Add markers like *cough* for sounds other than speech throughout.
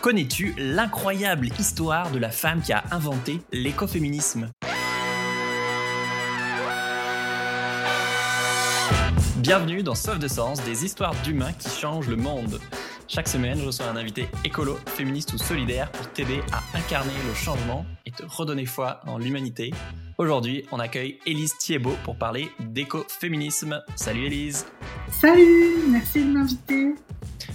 Connais-tu l'incroyable histoire de la femme qui a inventé l'écoféminisme? Bienvenue dans Sauf de Sens, des histoires d'humains qui changent le monde. Chaque semaine, je reçois un invité écolo, féministe ou solidaire pour t'aider à incarner le changement et te redonner foi en l'humanité. Aujourd'hui, on accueille Élise Thiebaud pour parler d'écoféminisme. Salut Élise Salut, merci de m'inviter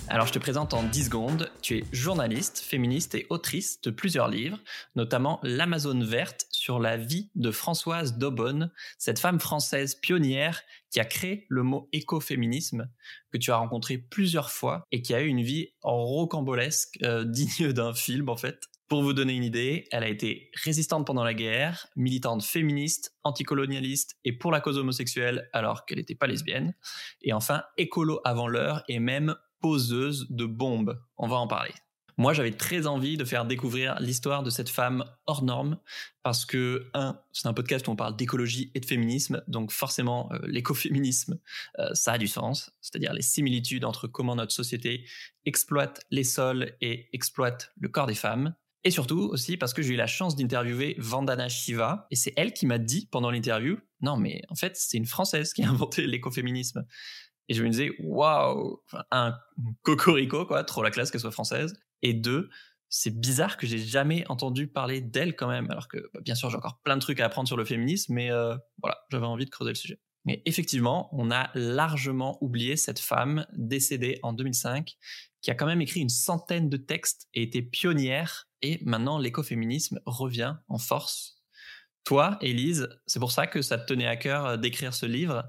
alors je te présente en 10 secondes. Tu es journaliste, féministe et autrice de plusieurs livres, notamment L'Amazone verte sur la vie de Françoise Daubonne, cette femme française pionnière qui a créé le mot écoféminisme, que tu as rencontré plusieurs fois et qui a eu une vie rocambolesque, euh, *laughs* digne d'un film en fait. Pour vous donner une idée, elle a été résistante pendant la guerre, militante féministe, anticolonialiste et pour la cause homosexuelle alors qu'elle n'était pas lesbienne, et enfin écolo avant l'heure et même poseuse de bombes. On va en parler. Moi, j'avais très envie de faire découvrir l'histoire de cette femme hors norme parce que, un, c'est un podcast où on parle d'écologie et de féminisme, donc forcément, euh, l'écoféminisme, euh, ça a du sens, c'est-à-dire les similitudes entre comment notre société exploite les sols et exploite le corps des femmes. Et surtout aussi parce que j'ai eu la chance d'interviewer Vandana Shiva, et c'est elle qui m'a dit pendant l'interview, non mais en fait, c'est une Française qui a inventé l'écoféminisme. Et je me disais, waouh, un, cocorico, quoi, trop la classe qu'elle soit française. Et deux, c'est bizarre que j'ai jamais entendu parler d'elle quand même, alors que bah, bien sûr j'ai encore plein de trucs à apprendre sur le féminisme, mais euh, voilà, j'avais envie de creuser le sujet. Mais effectivement, on a largement oublié cette femme décédée en 2005, qui a quand même écrit une centaine de textes et était pionnière, et maintenant l'écoféminisme revient en force. Toi, Élise, c'est pour ça que ça te tenait à cœur d'écrire ce livre?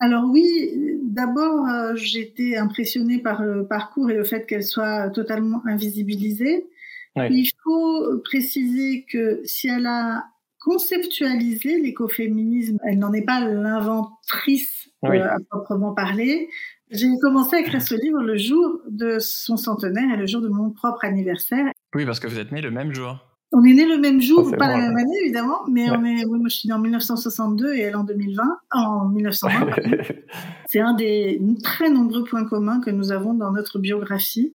Alors oui, D'abord, euh, j'étais impressionnée par le parcours et le fait qu'elle soit totalement invisibilisée. Il faut préciser que si elle a conceptualisé l'écoféminisme, elle n'en est pas l'inventrice euh, à proprement parler. J'ai commencé à écrire ce livre le jour de son centenaire et le jour de mon propre anniversaire. Oui, parce que vous êtes né le même jour. On est né le même jour, pas la même année évidemment, mais on est, moi je suis née en 1962 et elle en 2020, en 1920. *laughs* C'est un des très nombreux points communs que nous avons dans notre biographie.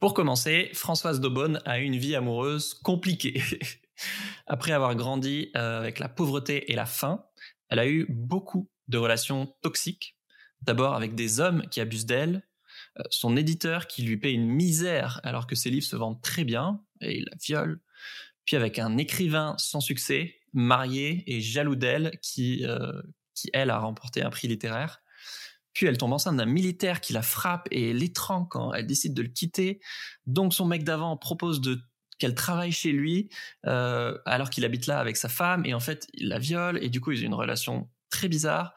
Pour commencer, Françoise Daubonne a eu une vie amoureuse compliquée. *laughs* Après avoir grandi euh, avec la pauvreté et la faim, elle a eu beaucoup de relations toxiques. D'abord avec des hommes qui abusent d'elle, euh, son éditeur qui lui paie une misère alors que ses livres se vendent très bien et il la viole, puis avec un écrivain sans succès, marié et jaloux d'elle, qui, euh, qui, elle, a remporté un prix littéraire. Puis elle tombe enceinte d'un militaire qui la frappe et l'étrangle quand elle décide de le quitter. Donc son mec d'avant propose qu'elle travaille chez lui euh, alors qu'il habite là avec sa femme et en fait il la viole et du coup ils ont une relation très bizarre.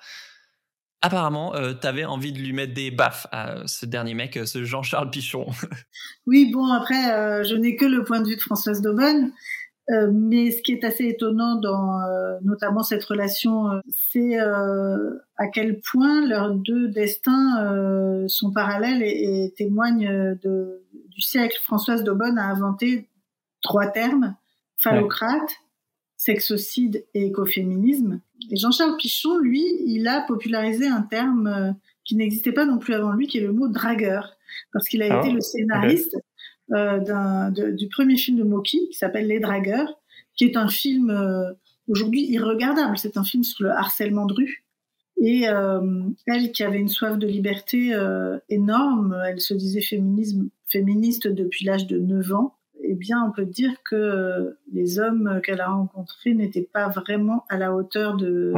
Apparemment, euh, tu avais envie de lui mettre des baffes à ce dernier mec, ce Jean-Charles Pichon. *laughs* oui, bon, après, je n'ai que le point de vue de Françoise Daubonne. Euh, mais ce qui est assez étonnant dans euh, notamment cette relation, euh, c'est à quel point leurs deux destins sont parallèles et, et témoignent de, du siècle. Françoise Daubonne a inventé trois termes phallocrate, sexocide et écoféminisme. Et Jean-Charles Pichon, lui, il a popularisé un terme qui n'existait pas non plus avant lui, qui est le mot dragueur, parce qu'il a ah été le scénariste euh, du premier film de Moki qui s'appelle Les Dragueurs, qui est un film euh, aujourd'hui irregardable. C'est un film sur le harcèlement de rue. Et euh, elle, qui avait une soif de liberté euh, énorme, elle se disait féminisme, féministe depuis l'âge de 9 ans. Eh bien, on peut dire que les hommes qu'elle a rencontrés n'étaient pas vraiment à la hauteur de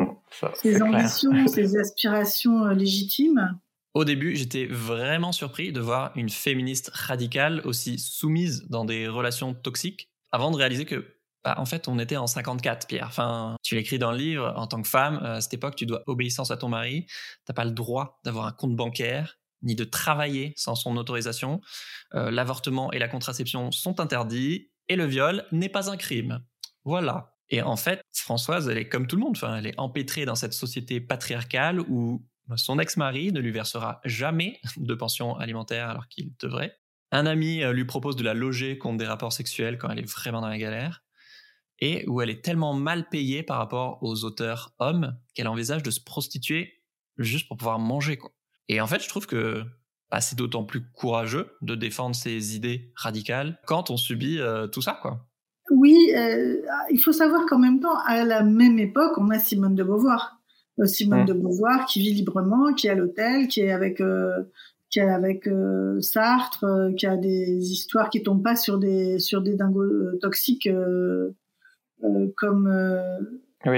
ses ambitions, *laughs* ses aspirations légitimes. Au début, j'étais vraiment surpris de voir une féministe radicale aussi soumise dans des relations toxiques, avant de réaliser que, bah, en fait, on était en 54, Pierre. Enfin, tu l'écris dans le livre, en tant que femme, euh, à cette époque, tu dois obéissance à ton mari, t'as pas le droit d'avoir un compte bancaire, ni de travailler sans son autorisation. Euh, l'avortement et la contraception sont interdits, et le viol n'est pas un crime. Voilà. Et en fait, Françoise, elle est comme tout le monde. Enfin, elle est empêtrée dans cette société patriarcale où son ex-mari ne lui versera jamais de pension alimentaire alors qu'il devrait. Un ami euh, lui propose de la loger contre des rapports sexuels quand elle est vraiment dans la galère. Et où elle est tellement mal payée par rapport aux auteurs hommes qu'elle envisage de se prostituer juste pour pouvoir manger. Et en fait, je trouve que bah, c'est d'autant plus courageux de défendre ses idées radicales quand on subit tout ça, quoi. Oui, il faut savoir qu'en même temps, à la même époque, on a Simone de Beauvoir. Simone mmh. de Beauvoir qui vit librement, qui est à l'hôtel, qui est avec qui est avec euh, Sartre, euh, qui a des histoires qui tombent pas sur des sur des dingos euh, toxiques comme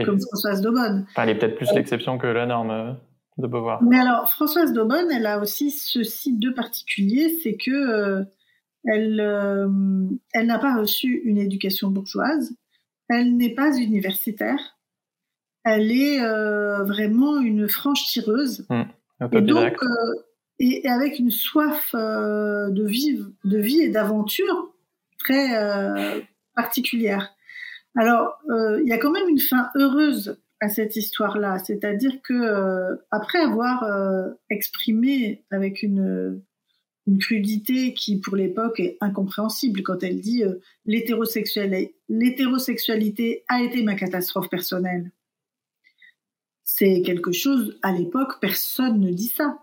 comme Françoise Daubonne. elle est peut-être plus l'exception que la norme de Beauvoir. Mais alors Françoise Daubonne, elle a aussi ceci de particulier, c'est que elle elle n'a pas reçu une éducation bourgeoise, elle n'est pas universitaire, elle est vraiment une franche tireuse. Mmh, et donc et, avec une soif euh, de, vivre, de vie et d'aventure très euh, particulière. Alors, euh, il y a quand même une fin heureuse à cette histoire-là, c'est-à-dire que après avoir exprimé avec une crudité qui, pour l'époque, est incompréhensible quand elle dit l'hétérosexualité a été ma catastrophe personnelle. C'est quelque chose, à l'époque, personne ne dit ça.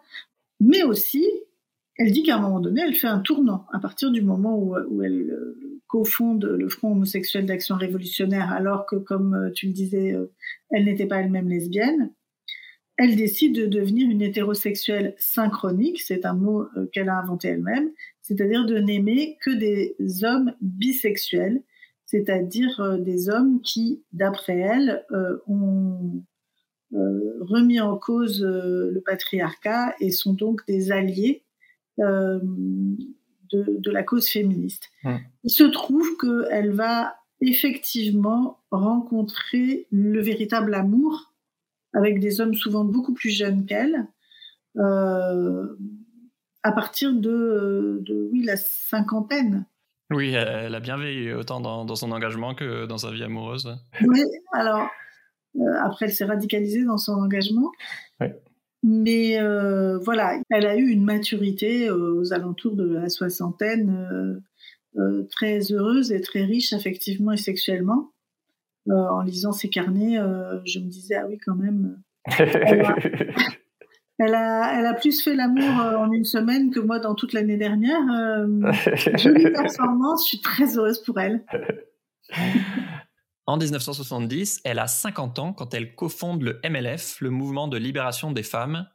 Mais aussi, elle dit qu'à un moment donné, elle fait un tournant à partir du moment où, où elle euh, cofonde le Front homosexuel d'action révolutionnaire, alors que, comme euh, tu le disais, euh, elle n'était pas elle-même lesbienne. Elle décide de devenir une hétérosexuelle synchronique, c'est un mot qu'elle a inventé elle-même, c'est-à-dire de n'aimer que des hommes bisexuels, c'est-à-dire des hommes qui, d'après elle, ont euh, remis en cause euh, le patriarcat et sont donc des alliés euh, de, de, la cause féministe. Mmh. Il se trouve qu'elle va effectivement rencontrer le véritable amour avec des hommes souvent beaucoup plus jeunes qu'elle, euh, à partir de, de, oui, la cinquantaine. Oui, elle a bien veillé autant dans, dans, son engagement que dans sa vie amoureuse. Oui, alors euh, après, elle s'est radicalisée dans son engagement. Mais euh, voilà, elle a eu une maturité euh, aux alentours de la soixantaine, très heureuse et très riche affectivement et sexuellement. en lisant ses carnets, je me disais, ah oui, quand même. Elle a, *laughs* elle a, plus fait l'amour en une semaine que moi dans toute l'année dernière. *laughs* jolie performance, je suis très heureuse pour elle. *laughs* En 1970, elle a 50 ans quand elle cofonde le MLF, le mouvement de libération des femmes,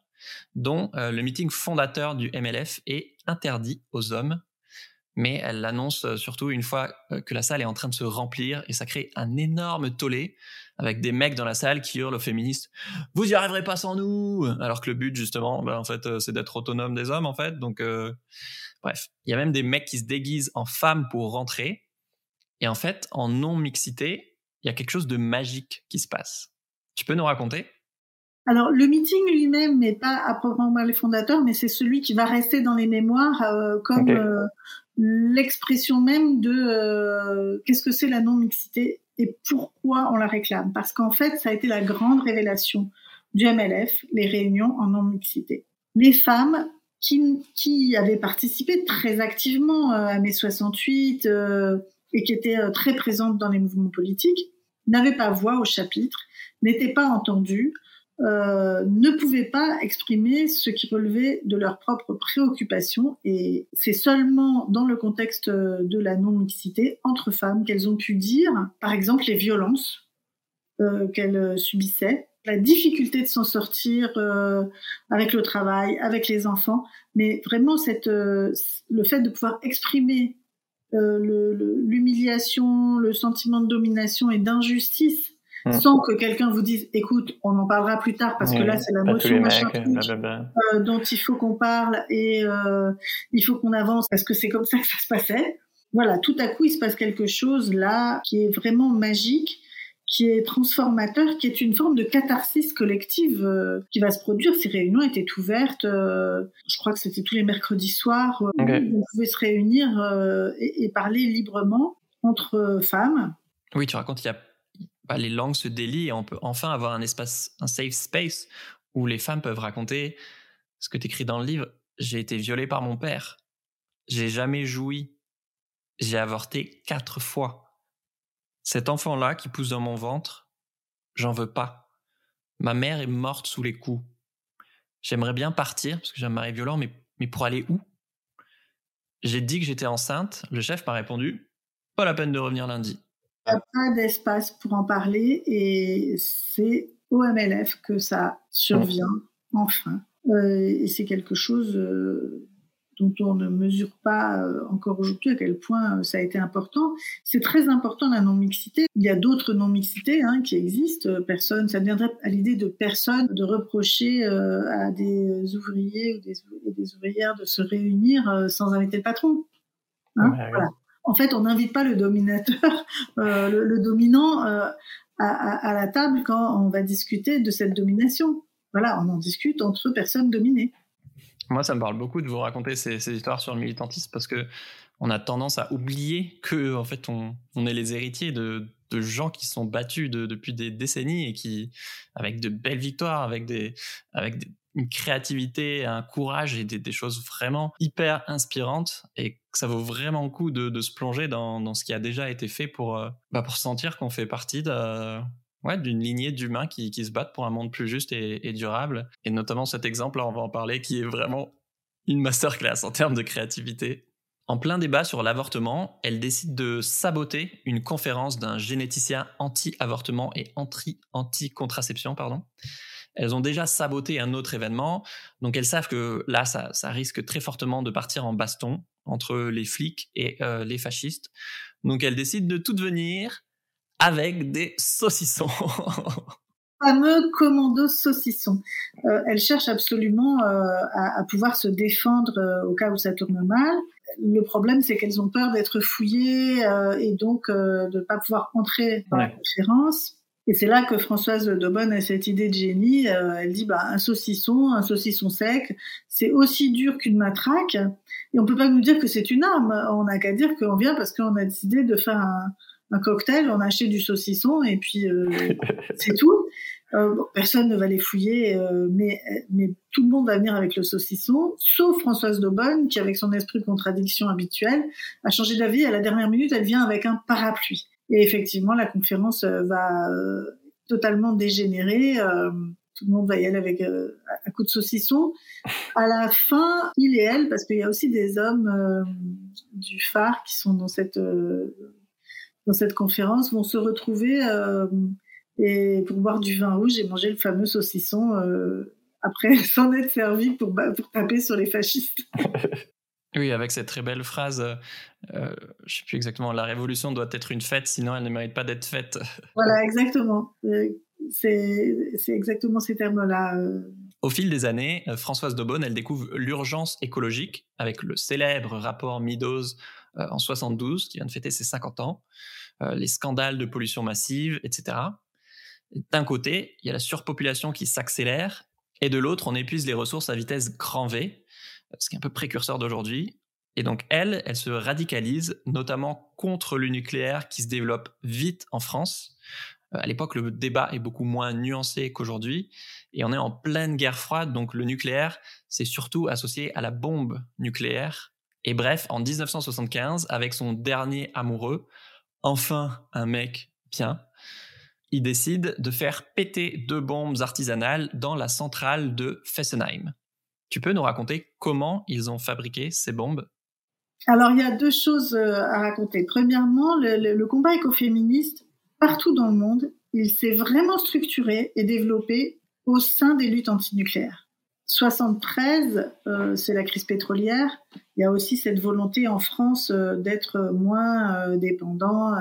dont euh, le meeting fondateur du MLF est interdit aux hommes. Mais elle l'annonce euh, surtout une fois euh, que la salle est en train de se remplir et ça crée un énorme tollé avec des mecs dans la salle qui hurlent aux féministes Vous y arriverez pas sans nous Alors que le but, justement, ben, en fait, c'est d'être autonome des hommes, en fait. Donc, bref. Il y a même des mecs qui se déguisent en femmes pour rentrer. Et en fait, en non-mixité, il y a quelque chose de magique qui se passe. Tu peux nous raconter? Alors, le meeting lui-même n'est pas à proprement parler fondateur, mais c'est celui qui va rester dans les mémoires euh, comme euh, l'expression même de euh, qu'est-ce que c'est la non-mixité et pourquoi on la réclame. Parce qu'en fait, ça a été la grande révélation du MLF, les réunions en non-mixité. Les femmes qui, qui avaient participé très activement à mai 68 et qui étaient très présentes dans les mouvements politiques, n'avaient pas voix au chapitre, n'étaient pas entendus, euh, ne pouvaient pas exprimer ce qui relevait de leurs propres préoccupations. Et c'est seulement dans le contexte de la non-mixité entre femmes qu'elles ont pu dire, par exemple, les violences euh, qu'elles subissaient, la difficulté de s'en sortir euh, avec le travail, avec les enfants, mais vraiment cette, euh, le fait de pouvoir exprimer l'humiliation, le, sentiment de domination et d'injustice mmh. sans que quelqu'un vous dise écoute on en parlera plus tard parce que là c'est la motion machin euh, dont il faut qu'on parle et euh, il faut qu'on avance parce que c'est comme ça que ça se passait. Voilà tout à coup il se passe quelque chose là qui est vraiment magique qui est transformateur, qui est une forme de catharsis collective euh, qui va se produire. Ces réunions étaient ouvertes, euh, je crois que c'était tous les mercredis soirs, euh, où on pouvait se réunir et, parler librement entre femmes. Oui, tu racontes, il y a, bah, les langues se délient et on peut enfin avoir un espace, un safe space où les femmes peuvent raconter ce que tu écris dans le livre. J'ai été violée par mon père. J'ai jamais joui. J'ai avorté quatre fois. Cet enfant-là qui pousse dans mon ventre, j'en veux pas. Ma mère est morte sous les coups. J'aimerais bien partir parce que j'ai un mari violent, mais mais pour aller où? J'ai dit que j'étais enceinte. Le chef m'a répondu Pas la peine de revenir lundi. Il n'y a pas d'espace pour en parler et c'est au MLF que ça survient, enfin. Euh, et c'est quelque chose euh, dont on ne mesure pas euh, encore aujourd'hui à quel point ça a été important. C'est très important la non-mixité. Il y a d'autres non-mixités hein, qui existent. Personne, ça viendrait à l'idée de personne de reprocher à des ouvriers ou des, ouvrières de se réunir sans inviter le patron. Hein, voilà. En fait, on n'invite pas le dominateur, *laughs* le, le, dominant à, à la table quand on va discuter de cette domination voilà, on en discute entre personnes dominées. Moi, ça me parle beaucoup de vous raconter ces, histoires sur le militantisme parce que on a tendance à oublier que en fait on, est les héritiers de, gens qui sont battus depuis des décennies et qui avec de belles victoires, avec une créativité, un courage et des, choses vraiment hyper inspirantes et que ça vaut vraiment le coup de, se plonger dans, ce qui a déjà été fait pour euh, bah, pour sentir qu'on fait partie de ouais, d'une lignée d'humains qui, qui, se battent pour un monde plus juste et, durable. Et notamment cet exemple, là, on va en parler, qui est vraiment une masterclass en termes de créativité. En plein débat sur l'avortement, elle décide de saboter une conférence d'un généticien anti-avortement et anti-contraception, pardon. Elles ont déjà saboté un autre événement, donc elles savent que là, ça, ça risque très fortement de partir en baston entre les flics et euh, les fascistes. Donc elles décident de tout devenir avec des saucissons. *laughs* fameux commando saucisson. Euh, elle cherche absolument euh, à, pouvoir se défendre euh, au cas où ça tourne mal. Le problème, c'est qu'elles ont peur d'être fouillées et donc de ne pas pouvoir entrer dans la conférence. Et c'est là que Françoise Daubonne a cette idée de génie. elle dit, bah, un saucisson, un saucisson sec, c'est aussi dur qu'une matraque. Et on peut pas nous dire que c'est une arme. On n'a qu'à dire qu'on vient parce qu'on a décidé de faire un, un cocktail, on a acheté du saucisson et puis euh, *laughs* c'est tout. Euh, personne ne va les fouiller, euh, mais, mais tout le monde va venir avec le saucisson, sauf Françoise Daubonne, qui, avec son esprit de contradiction habituel, a changé d'avis. À la dernière minute, elle vient avec un parapluie. Et effectivement, la conférence va totalement dégénérer. tout le monde va y aller avec un coup de saucisson. À la fin, il et elle, parce qu'il y a aussi des hommes du phare qui sont dans cette dans cette conférence vont se retrouver euh, et pour boire du vin rouge et manger le fameux saucisson euh, après *laughs* s'en être servi pour, pour taper sur les fascistes. *laughs* Oui, avec cette très belle phrase, euh, je ne sais plus exactement, la révolution doit être une fête, sinon elle ne mérite pas d'être faite. Voilà, exactement. C'est exactement ces termes-là. Au fil des années, Françoise Daubonne, elle découvre l'urgence écologique avec le célèbre rapport Meadows euh, en 72, qui vient de fêter ses 50 ans, euh, les scandales de pollution massive, etc. D'un côté, il y a la surpopulation qui s'accélère, et de l'autre, on épuise les ressources à vitesse grand V, ce qui est un peu précurseur d'aujourd'hui. Et donc, elle, elle se radicalise, notamment contre le nucléaire qui se développe vite en France. Euh, à l'époque, le débat est beaucoup moins nuancé qu'aujourd'hui, et on est en pleine guerre froide, donc le nucléaire, c'est surtout associé à la bombe nucléaire, et bref, en 1975, avec son dernier amoureux, enfin un mec bien, il décide de faire péter deux bombes artisanales dans la centrale de Fessenheim. Tu peux nous raconter comment ils ont fabriqué ces bombes? Alors, il y a deux choses euh, à raconter. Premièrement, le, le combat écoféministe, partout dans le monde, il s'est vraiment structuré et développé au sein des luttes antinucléaires. 73, euh, c'est la crise pétrolière. Il y a aussi cette volonté en France euh, d'être moins euh, dépendant.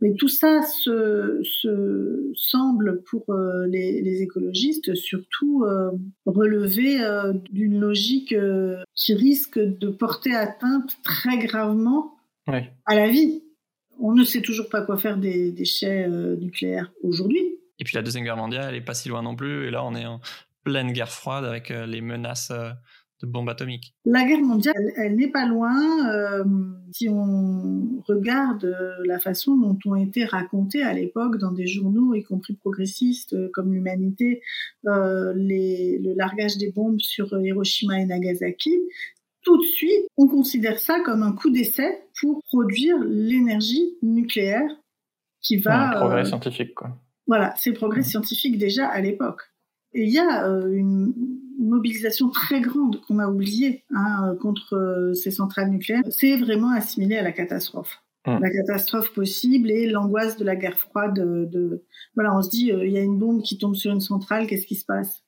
mais tout ça se, se semble pour les, les, écologistes surtout relever d'une logique qui risque de porter atteinte très gravement à la vie. On ne sait toujours pas quoi faire des déchets nucléaires aujourd'hui. Et puis la Deuxième Guerre mondiale, elle est pas si loin non plus. Et là, on est en pleine guerre froide avec euh, les menaces euh, de bombes atomiques. La guerre mondiale, elle, n'est pas loin. Euh, si on regarde la façon dont ont été racontés à l'époque dans des journaux, y compris progressistes comme l'Humanité, le largage des bombes sur Hiroshima et Nagasaki, tout de suite, on considère ça comme un coup d'essai pour produire l'énergie nucléaire qui va... Un progrès scientifique, quoi. Voilà, c'est progrès scientifique déjà à l'époque. Et il y a euh, une, mobilisation très grande qu'on a oubliée hein, contre ces centrales nucléaires, c'est vraiment assimilé à la catastrophe. La catastrophe possible et l'angoisse de la guerre froide. De, voilà, on se dit, il y a une bombe qui tombe sur une centrale, qu'est-ce qui se passe?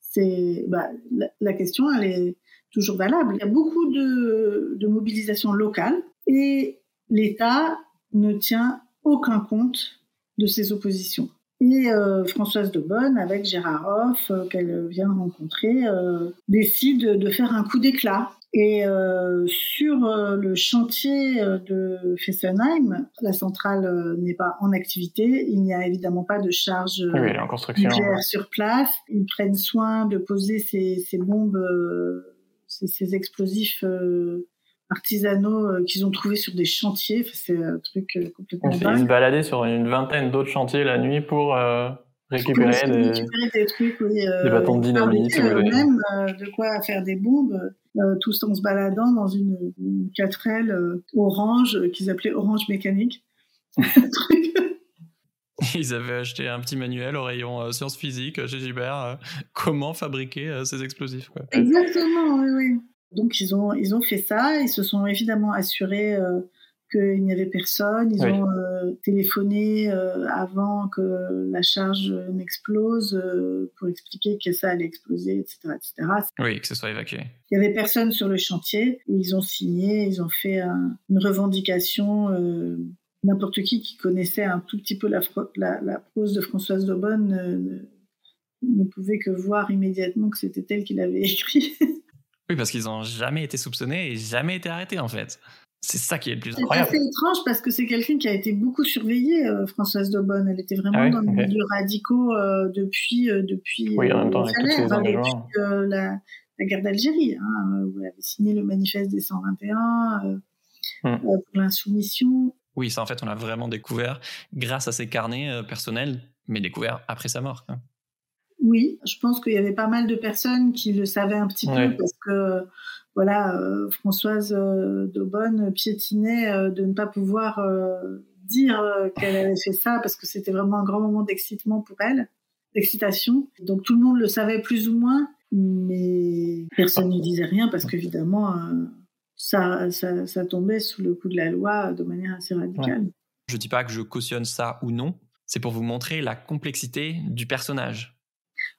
C'est bah, la, question, elle est toujours valable. Il y a beaucoup de, de mobilisation locale et l'État ne tient aucun compte de ces oppositions. Et euh, Françoise de Bonne, avec Gérard Hoff, euh, qu'elle vient de rencontrer, euh, décide de faire un coup d'éclat. Et sur le chantier de Fessenheim, la centrale n'est pas en activité. Il n'y a évidemment pas de charge nucléaire sur place. Ils prennent soin de poser ces, ces bombes, ces, ces, explosifs artisanaux euh, qu'ils ont trouvés sur des chantiers. c'est un truc euh, complètement On s'est baladé sur une vingtaine d'autres chantiers la nuit pour euh, récupérer, des... récupérer, des... trucs, oui, des bâtons de dynamite. même de quoi faire des bombes, tout en se baladant dans une, une 4L orange qu'ils appelaient orange mécanique. *laughs* Ils avaient acheté un petit manuel au rayon sciences physiques chez Gilbert, comment fabriquer ces explosifs. Quoi. Exactement, oui, oui. Donc ils ont ils ont fait ça, ils se sont évidemment assurés euh, qu'il n'y avait personne, ils ont euh, téléphoné euh, avant que la charge n'explose pour expliquer que ça allait exploser, etc., etc. Oui, que ce soit évacué. Il y avait personne sur le chantier, ils ont signé, ils ont fait une revendication. N'importe qui qui connaissait un tout petit peu la, la, la prose de Françoise Daubonne ne pouvait que voir immédiatement que c'était elle qui l'avait *laughs* écrit. Oui, parce qu'ils n'ont jamais été soupçonnés et jamais été arrêtés, en fait. C'est ça qui est le plus incroyable. C'est assez étrange parce que c'est quelqu'un qui a été beaucoup surveillé, euh, Françoise Daubonne. Elle était vraiment ah dans les milieux radicaux euh, depuis, euh, depuis, oui, en même temps, depuis la, la, guerre d'Algérie, hein, où elle avait signé le manifeste des 121 hmm. pour l'insoumission. Oui, ça en fait, on l'a vraiment découvert grâce à ses carnets personnels, mais découvert après sa mort. Oui, je pense qu'il y avait pas mal de personnes qui le savaient un petit peu parce que voilà, euh, Françoise euh, Daubonne piétinait euh, de ne pas pouvoir dire qu'elle avait fait ça parce que c'était vraiment un grand moment d'excitement pour elle, d'excitation. Donc tout le monde le savait plus ou moins, mais personne ne disait rien parce qu'évidemment ça, ça, tombait sous le coup de la loi de manière assez radicale. Je Je dis pas que je cautionne ça ou non, c'est pour vous montrer la complexité du personnage.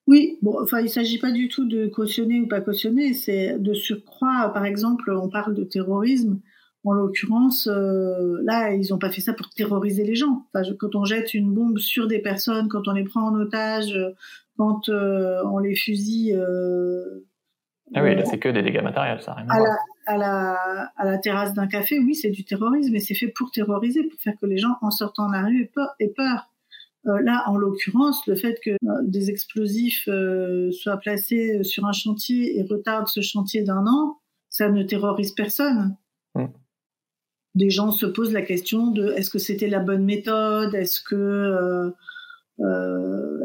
Oui, bon, enfin, il s'agit pas du tout de cautionner ou pas cautionner, c'est de surcroît, par exemple, on parle de terrorisme. En l'occurrence, euh, là, ils n'ont pas fait ça pour terroriser les gens. Enfin, quand on jette une bombe sur des personnes, quand on les prend en otage, quand euh, on les fusille. Euh, ah oui, là, c'est que des dégâts matériels, ça. à, la, à, la, à la terrasse d'un café, oui, c'est du terrorisme, mais c'est fait pour terroriser, pour faire que les gens, en sortant de la rue, aient peur. Là, en l'occurrence, le fait que euh, des explosifs euh, soient placés sur un chantier et retardent ce chantier d'un an, ça ne terrorise personne. Mm. Des gens se posent la question de est-ce que c'était la bonne méthode, est-ce que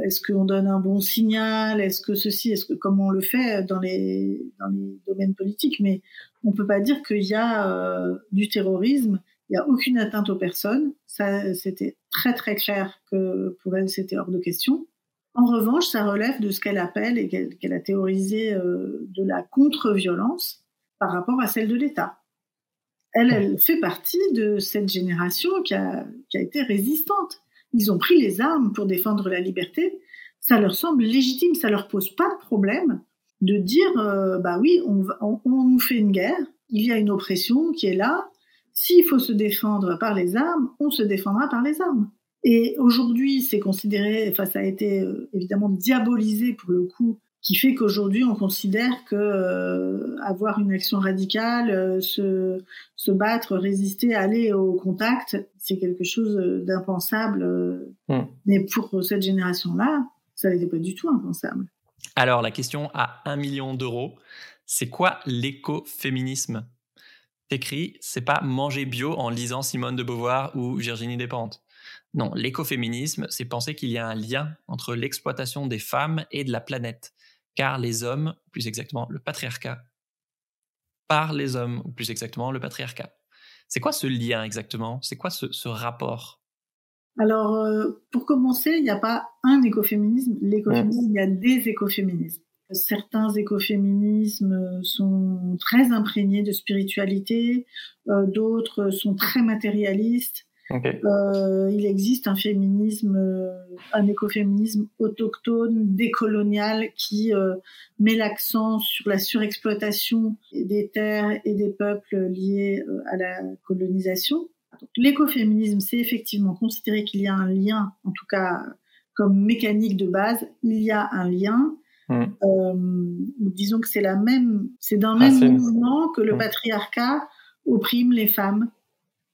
est-ce qu'on donne un bon signal, est-ce que ceci, est-ce que comme on le fait dans les dans les domaines politiques, mais on peut pas dire qu'il y a du terrorisme il n'y a aucune atteinte aux personnes. Ça, c'était très très clair que pour elle, c'était hors de question. En revanche, ça relève de ce qu'elle appelle et qu'elle a théorisé euh, de la contre-violence par rapport à celle de l'État. Elle, fait partie de cette génération qui a, qui a été résistante. Ils ont pris les armes pour défendre la liberté. Ça leur semble légitime, ça leur pose pas de problème de dire, euh, bah oui, on nous fait une guerre, il y a une oppression qui est là, s'il faut se défendre par les armes, on se défendra par les armes. Et aujourd'hui, c'est considéré, enfin, ça a été euh, évidemment diabolisé pour le coup, qui fait qu'aujourd'hui, on considère que euh, avoir une action radicale, euh, se, se battre, résister, aller au contact, c'est quelque chose d'impensable. Hmm. Mais pour cette génération-là, ça n'était pas du tout impensable. Alors, la question à un million d'euros, c'est quoi l'écoféminisme? Écrit, c'est pas manger bio en lisant Simone de Beauvoir ou Virginie Despentes. Non, l'écoféminisme, c'est penser qu'il y a un lien entre l'exploitation des femmes et de la planète, car les hommes, plus exactement le patriarcat, par les hommes, ou plus exactement le patriarcat. C'est quoi ce lien exactement? C'est quoi ce, rapport? Alors, euh, pour commencer, il n'y a pas un écoféminisme. L'écoféminisme, il y a des écoféminismes. Certains écoféminismes sont très imprégnés de spiritualité, euh, d'autres sont très matérialistes. Euh, il existe un féminisme, euh, un écoféminisme autochtone, décolonial, qui euh, met l'accent sur la surexploitation des terres et des peuples liés euh, à la colonisation. L'écoféminisme, c'est effectivement considérer qu'il y a un lien, en tout cas comme mécanique de base, il y a un lien. Mmh. Euh, disons que c'est la même, c'est d'un même mouvement que le mmh. patriarcat opprime les femmes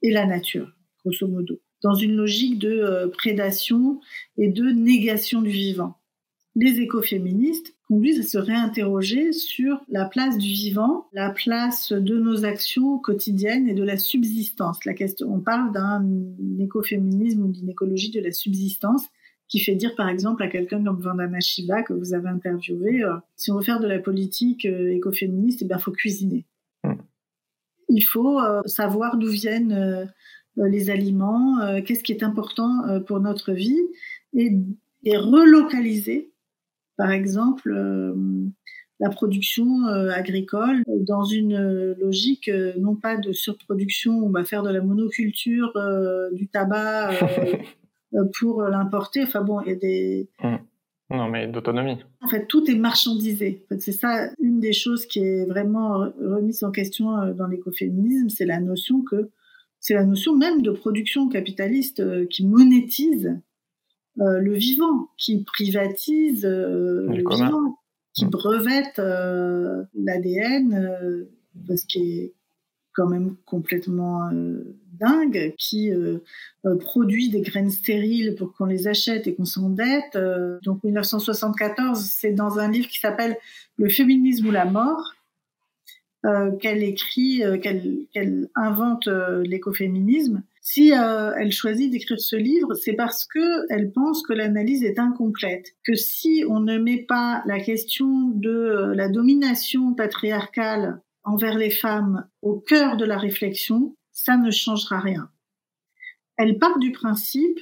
et la nature grosso modo, dans une logique de euh, prédation et de négation du vivant. Les écoféministes conduisent à se réinterroger sur la place du vivant, la place de nos actions quotidiennes et de la subsistance. La question, on parle d'un écoféminisme ou d'une écologie de la subsistance qui fait dire par exemple à quelqu'un comme Vandana Shiva que vous avez interviewé, euh, si on veut faire de la politique euh, écoféministe, il eh faut cuisiner. Hmm. Il faut savoir d'où viennent euh, les aliments, qu'est-ce qui est important pour notre vie, et, relocaliser, par exemple, la production agricole dans une logique non pas de surproduction, on va faire de la monoculture, du tabac *laughs* pour l'importer. Enfin bon, il y a des... Mmh. Non, mais d'autonomie. En fait, tout est marchandisé. En fait, c'est ça, une des choses qui est vraiment remise en question dans l'écoféminisme, c'est la notion que c'est la notion même de production capitaliste euh, qui monétise euh, le vivant, qui privatise euh, le, vivant, qui mmh. brevette l'ADN, ce qui est quand même complètement dingue, qui produit des graines stériles pour qu'on les achète et qu'on s'endette. donc 1974, c'est dans un livre qui s'appelle Le féminisme ou la mort, euh, qu'elle écrit, euh, qu'elle invente euh, l'écoféminisme, si elle choisit d'écrire ce livre, c'est parce que elle pense que l'analyse est incomplète, que si on ne met pas la question de la domination patriarcale envers les femmes au cœur de la réflexion, ça ne changera rien. Elle part du principe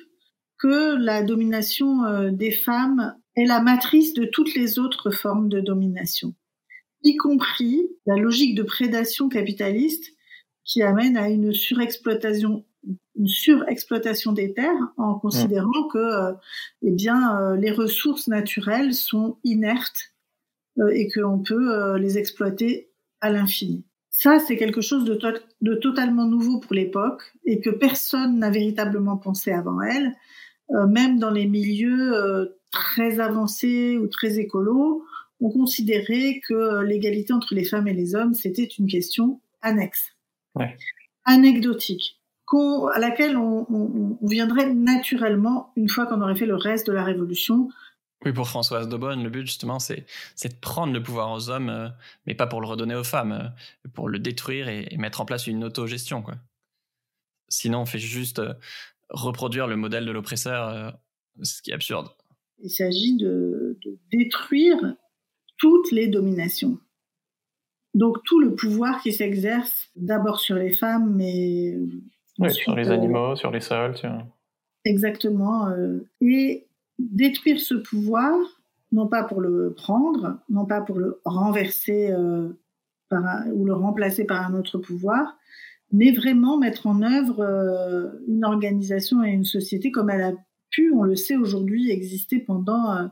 que la domination des femmes est la matrice de toutes les autres formes de domination y compris la logique de prédation capitaliste qui amène à une surexploitation une surexploitation des terres en considérant que euh, eh bien euh, les ressources naturelles sont inertes euh, et qu'on peut les exploiter à l'infini. Ça, c'est quelque chose de, de, totalement nouveau pour l'époque et que personne n'a véritablement pensé avant elle. même dans les milieux très avancés ou très écolos, on considérait que l'égalité entre les femmes et les hommes, c'était une question annexe, anecdotique, à laquelle on, viendrait naturellement une fois qu'on aurait fait le reste de la révolution. Oui, pour Françoise Daubonne, le but justement, c'est de prendre le pouvoir aux hommes, euh, mais pas pour le redonner aux femmes, euh, pour le détruire et, mettre en place une autogestion. Quoi. Sinon, on fait juste euh, reproduire le modèle de l'oppresseur, ce qui est absurde. Il s'agit de, de détruire toutes les dominations. Donc tout le pouvoir qui s'exerce d'abord sur les femmes, mais sur les euh, animaux, sur les sols. Exactement. Euh, et détruire ce pouvoir, non pas pour le prendre, non pas pour le renverser euh, ou le remplacer par un autre pouvoir, mais vraiment mettre en œuvre une organisation et une société comme elle a pu, on le sait aujourd'hui, exister pendant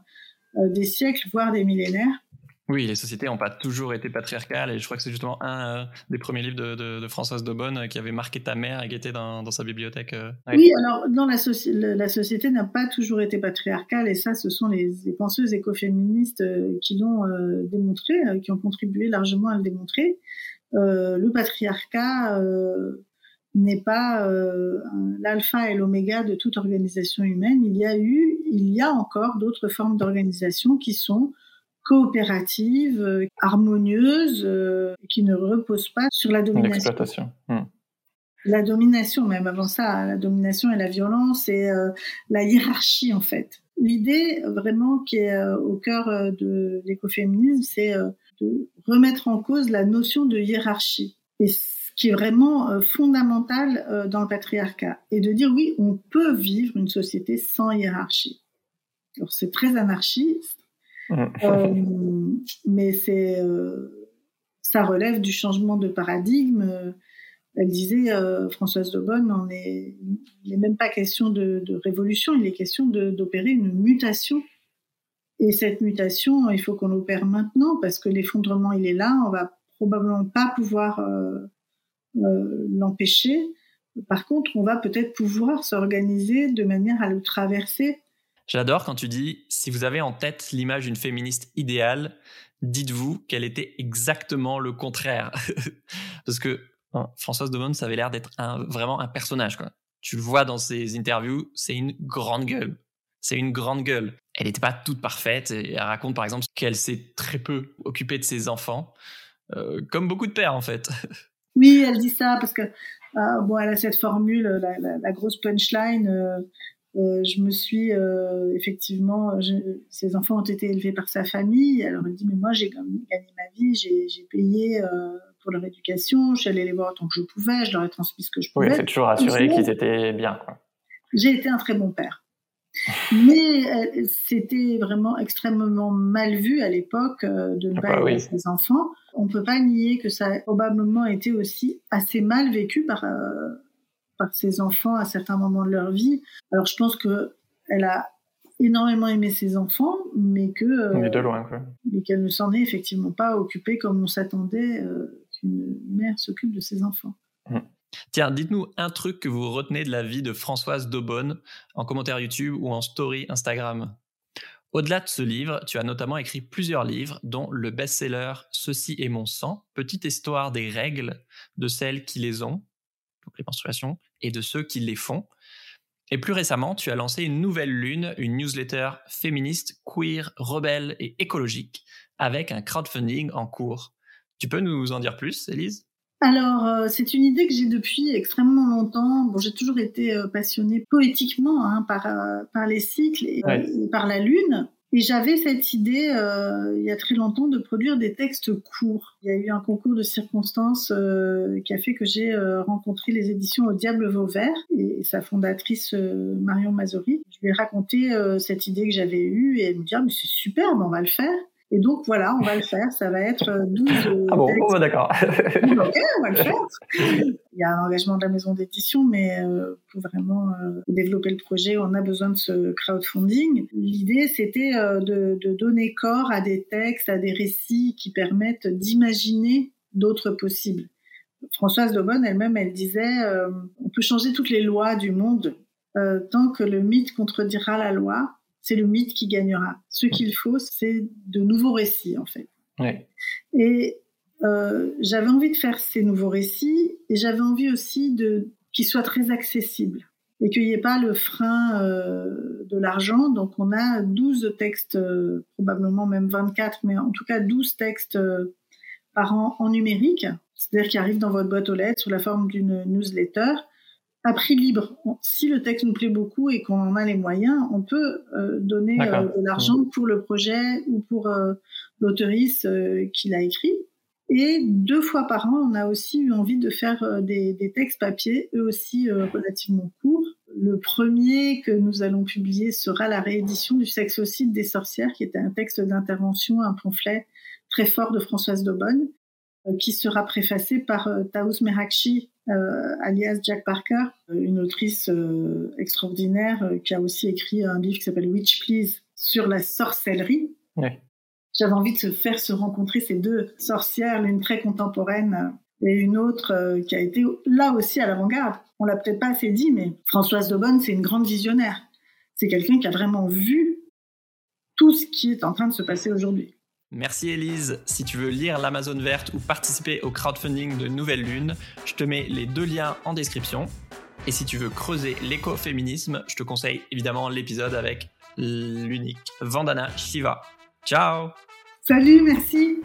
des siècles, voire des millénaires. Oui, les sociétés n'ont pas toujours été patriarcales et je crois que c'est justement un euh, des premiers livres de, Françoise Daubonne euh, qui avait marqué ta mère et qui était dans, sa bibliothèque. Euh. Oui, alors dans la, la société n'a pas toujours été patriarcale et ça, ce sont les, penseuses écoféministes qui l'ont démontré, qui ont contribué largement à le démontrer. le patriarcat n'est pas l'alpha et l'oméga de toute organisation humaine. Il y a eu, il y a encore d'autres formes d'organisation qui sont coopérative, euh, harmonieuse, euh, qui ne repose pas sur la domination. Hmm. La domination, même avant ça, la domination et la violence et euh, la hiérarchie en fait. L'idée vraiment qui est au cœur de l'écoféminisme, c'est de remettre en cause la notion de hiérarchie. Et ce qui est vraiment fondamental dans le patriarcat. Et de dire oui, on peut vivre une société sans hiérarchie. Alors c'est très anarchiste, Mm. mais c'est ça relève du changement de paradigme. Elle disait, Françoise Daubonne, on est, il n'est même pas question de, révolution, il est question d'opérer une mutation. Et cette mutation, il faut qu'on l'opère maintenant parce que l'effondrement, il est là. On va probablement pas pouvoir euh, l'empêcher. Par contre, on va peut-être pouvoir s'organiser de manière à le traverser. J'adore quand tu dis, si vous avez en tête l'image d'une féministe idéale, dites-vous qu'elle était exactement le contraire. *laughs* Parce que hein, Françoise Daumont, ça avait l'air d'être vraiment un personnage. Tu le vois dans ses interviews, c'est une grande gueule. C'est une grande gueule. Elle n'était pas toute parfaite. Elle raconte par exemple qu'elle s'est très peu occupée de ses enfants, euh, comme beaucoup de pères en fait. *laughs* Oui, elle dit ça parce que euh, bon, elle a cette formule, la grosse punchline. Euh, euh je me suis euh, effectivement, je, ses enfants ont été élevés par sa famille. Alors elle dit mais moi j'ai gagné ma vie, j'ai payé pour leur éducation, je suis allée les voir tant que je pouvais, je leur ai transmis ce que je pouvais. Oui, c'est toujours assuré qu'ils étaient bien. J'ai été un très bon père. Mais c'était vraiment extrêmement mal vu à l'époque de ne ah pas bah élever ses enfants on peut pas nier que ça a probablement été aussi assez mal vécu par euh, par ses enfants à certains moments de leur vie. Alors je pense que elle a énormément aimé ses enfants, mais que euh, de loin, mais qu'elle ne s'en est effectivement pas occupée comme on s'attendait euh, qu'une mère s'occupe de ses enfants. Mmh. Tiens, dites-nous un truc que vous retenez de la vie de Françoise Daubonne en commentaire YouTube ou en story Instagram. Au-delà de ce livre, tu as notamment écrit plusieurs livres, dont le best-seller Ceci est mon sang, petite histoire des règles de celles qui les ont, les menstruations, et de ceux qui les font. Et plus récemment, tu as lancé une nouvelle lune, une newsletter féministe, queer, rebelle et écologique, avec un crowdfunding en cours. Tu peux nous en dire plus, Elise alors, euh, c'est une idée que j'ai depuis extrêmement longtemps. Bon, j'ai toujours été euh, passionnée poétiquement hein, par, euh, par les cycles et, par la lune. Et j'avais cette idée, il y a très longtemps, de produire des textes courts. Il y a eu un concours de circonstances qui a fait que j'ai rencontré les éditions Au Diable Vauvert et sa fondatrice Marion Mazori. Je lui ai raconté cette idée que j'avais eue et elle me dit ah, mais c'est super, on va le faire. Et donc voilà, on va le faire. Ça va être 12. Euh, euh, *laughs* ah bon, oh, d'accord. *laughs* ok, on va le faire. Il y a un engagement de la maison d'édition, mais euh, pour vraiment développer le projet, on a besoin de ce crowdfunding. L'idée, c'était de, de, donner corps à des textes, à des récits qui permettent d'imaginer d'autres possibles. Françoise Daubonne elle-même, elle disait, on peut changer toutes les lois du monde tant que le mythe contredira la loi c'est le mythe qui gagnera. Ce qu'il faut, c'est de nouveaux récits, en fait. Et euh, j'avais envie de faire ces nouveaux récits et j'avais envie aussi de qu'ils soient très accessibles et qu'il n'y ait pas le frein euh, de l'argent. Donc on a 12 textes, euh, probablement même 24, mais en tout cas 12 textes par an en numérique, c'est-à-dire qui arrivent dans votre boîte aux lettres sous la forme d'une newsletter à prix libre. Si le texte nous plaît beaucoup et qu'on en a les moyens, on peut euh, donner euh, de l'argent pour le projet ou pour euh, l'autoriste qui l'a écrit. Et deux fois par an, on a aussi eu envie de faire des, des, textes papier, eux aussi relativement courts. Le premier que nous allons publier sera la réédition du Sexocide des sorcières, qui était un texte d'intervention, un pamphlet très fort de Françoise Daubonne, qui sera préfacé par Taous Merakchi, euh, alias Jack Parker, euh, une autrice euh, extraordinaire qui a aussi écrit un livre qui s'appelle Witch Please sur la sorcellerie. J'avais envie de se faire se rencontrer ces deux sorcières, l'une très contemporaine et une autre qui a été là aussi à l'avant-garde. On l'a peut-être pas assez dit, mais Françoise Daubonne, c'est une grande visionnaire. C'est quelqu'un qui a vraiment vu tout ce qui est en train de se passer aujourd'hui. Merci Elise. Si tu veux lire l'Amazon verte ou participer au crowdfunding de Nouvelle Lune, je te mets les deux liens en description. Et si tu veux creuser l'écoféminisme, je te conseille évidemment l'épisode avec l'unique Vandana Shiva. Ciao Salut, merci